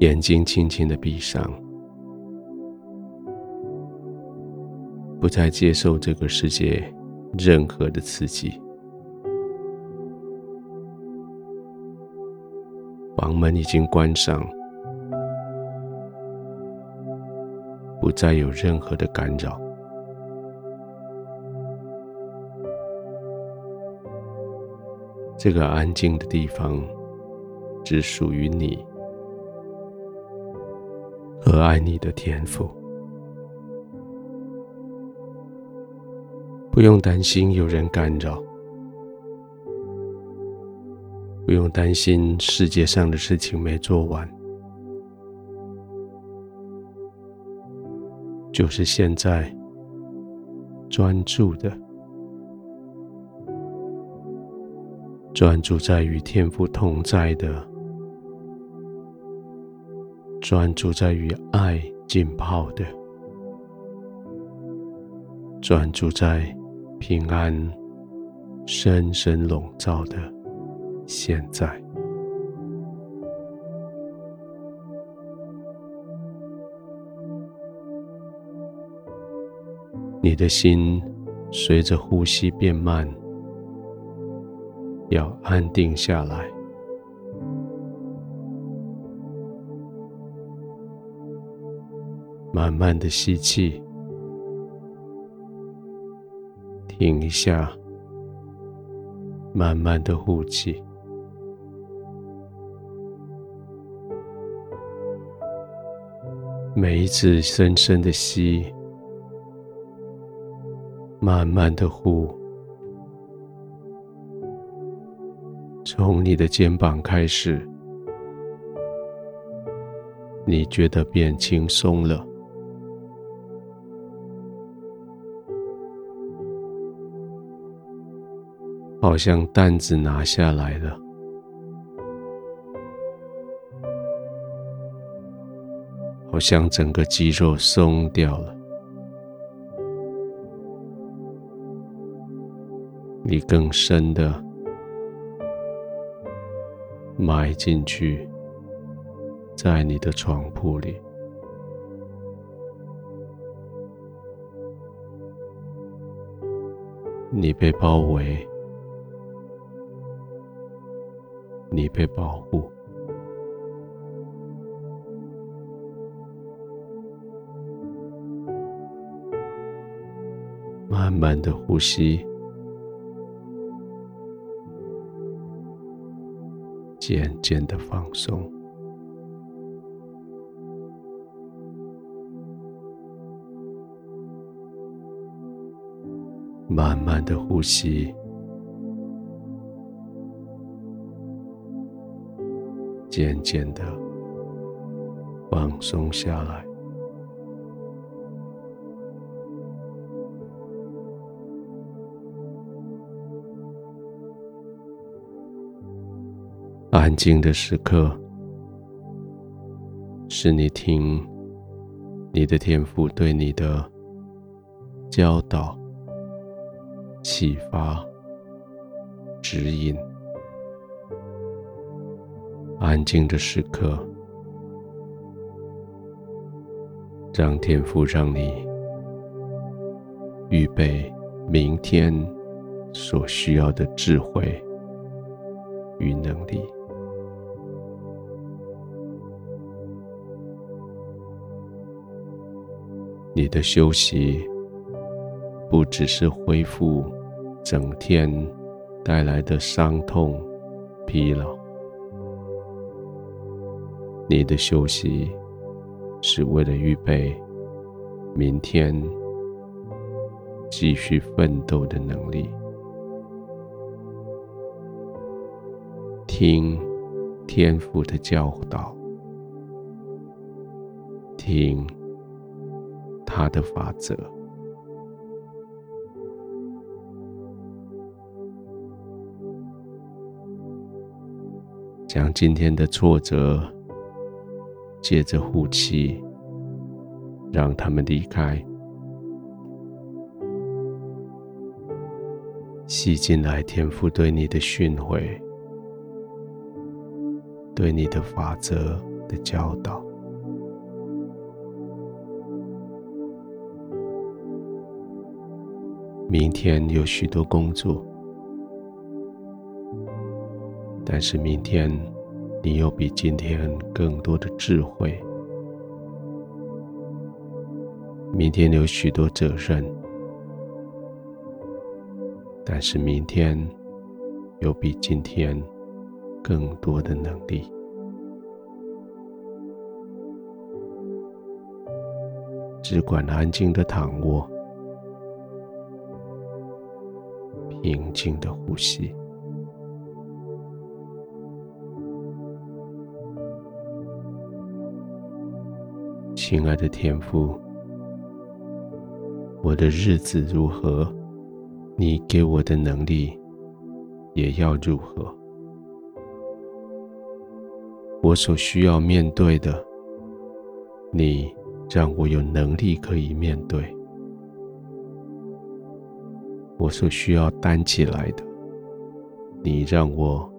眼睛轻轻的闭上，不再接受这个世界任何的刺激。房门已经关上，不再有任何的干扰。这个安静的地方只属于你和爱你的天赋，不用担心有人干扰。不用担心世界上的事情没做完，就是现在专注的，专注在与天父同在的，专注在与爱浸泡的，专注在平安深深笼罩的。现在，你的心随着呼吸变慢，要安定下来，慢慢的吸气，停一下，慢慢的呼气。每一次深深的吸，慢慢的呼，从你的肩膀开始，你觉得变轻松了，好像担子拿下来了。好像整个肌肉松掉了，你更深的埋进去，在你的床铺里，你被包围，你被保护。慢慢的呼吸，渐渐的放松，慢慢的呼吸，渐渐的放松下来。安静的时刻，是你听你的天赋对你的教导、启发、指引。安静的时刻，让天父让你预备明天所需要的智慧与能力。你的休息不只是恢复整天带来的伤痛、疲劳，你的休息是为了预备明天继续奋斗的能力。听天父的教导，听。他的法则，将今天的挫折借着呼气，让他们离开，吸进来天父对你的训诲，对你的法则的教导。明天有许多工作，但是明天你有比今天更多的智慧。明天有许多责任，但是明天有比今天更多的能力。只管安静的躺卧，平静的呼吸。亲爱的天父。我的日子如何，你给我的能力也要如何。我所需要面对的，你让我有能力可以面对；我所需要担起来的，你让我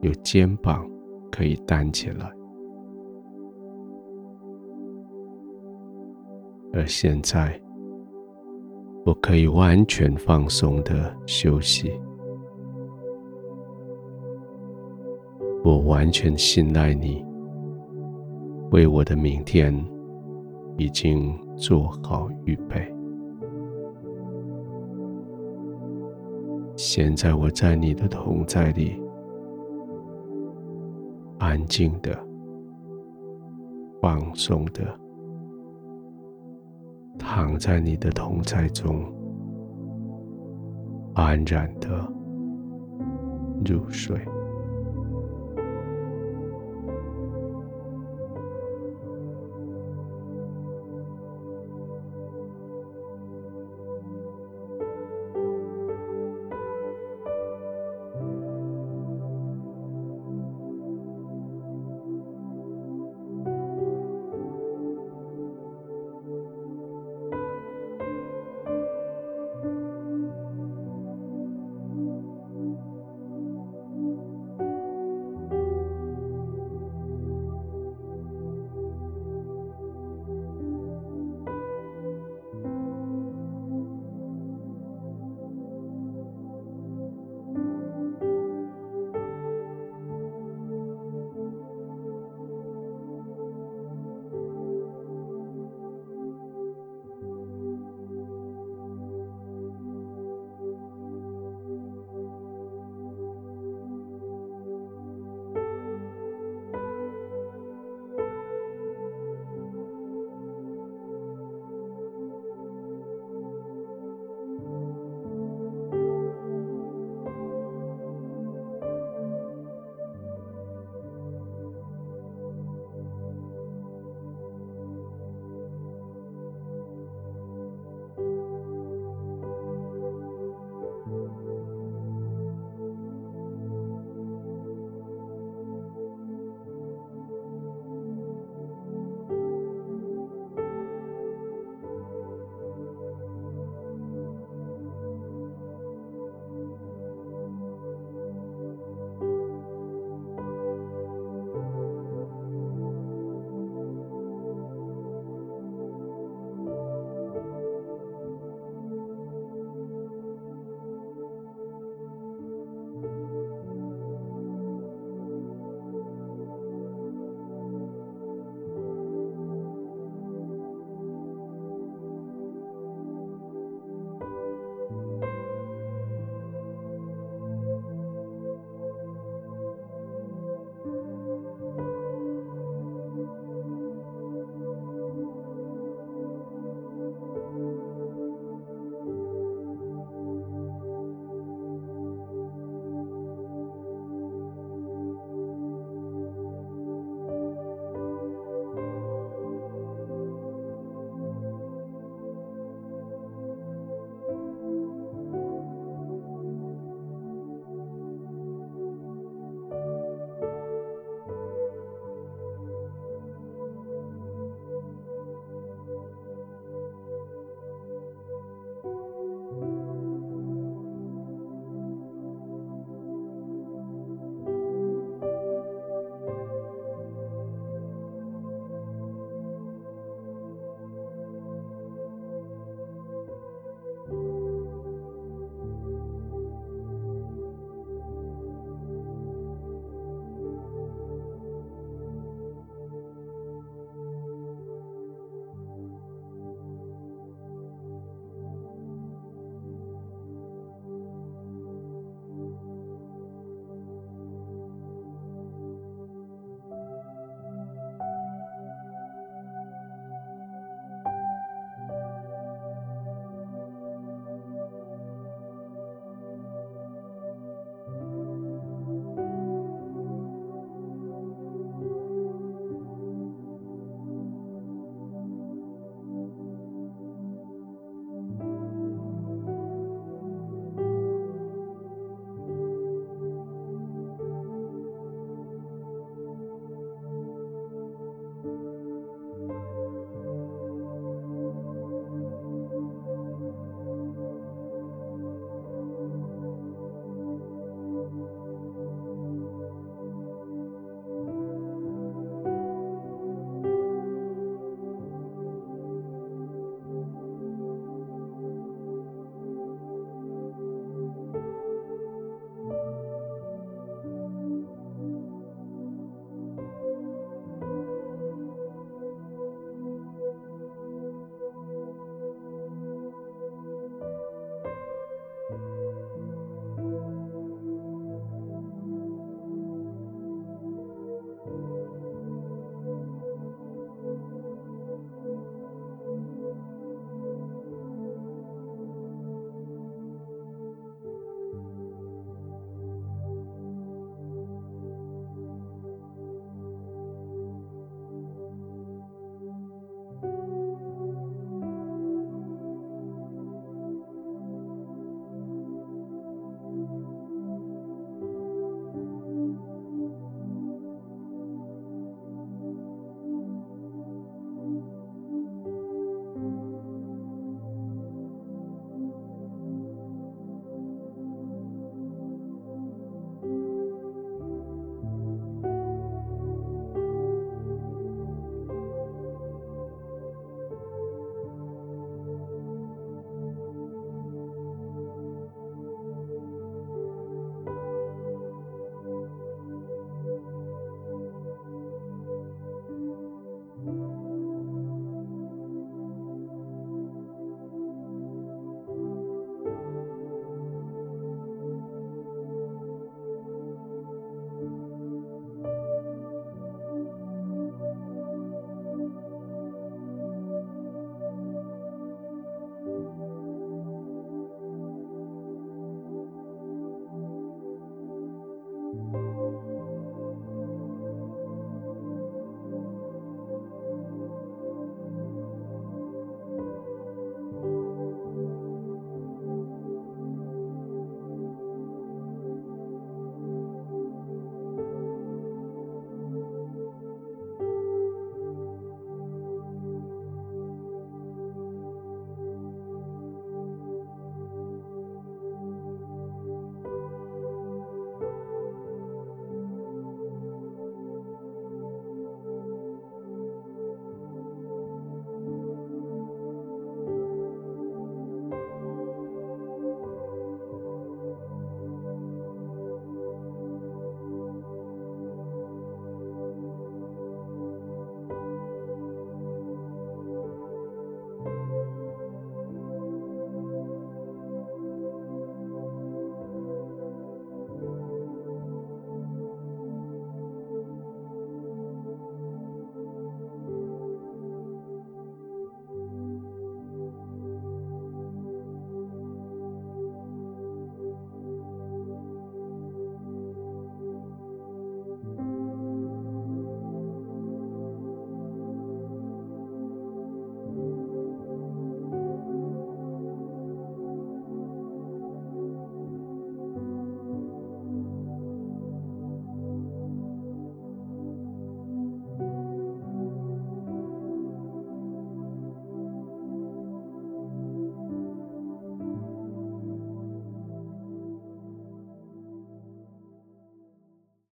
有肩膀可以担起来。而现在。我可以完全放松的休息，我完全信赖你，为我的明天已经做好预备。现在我在你的同在里，安静的、放松的。躺在你的同在中，安然的入睡。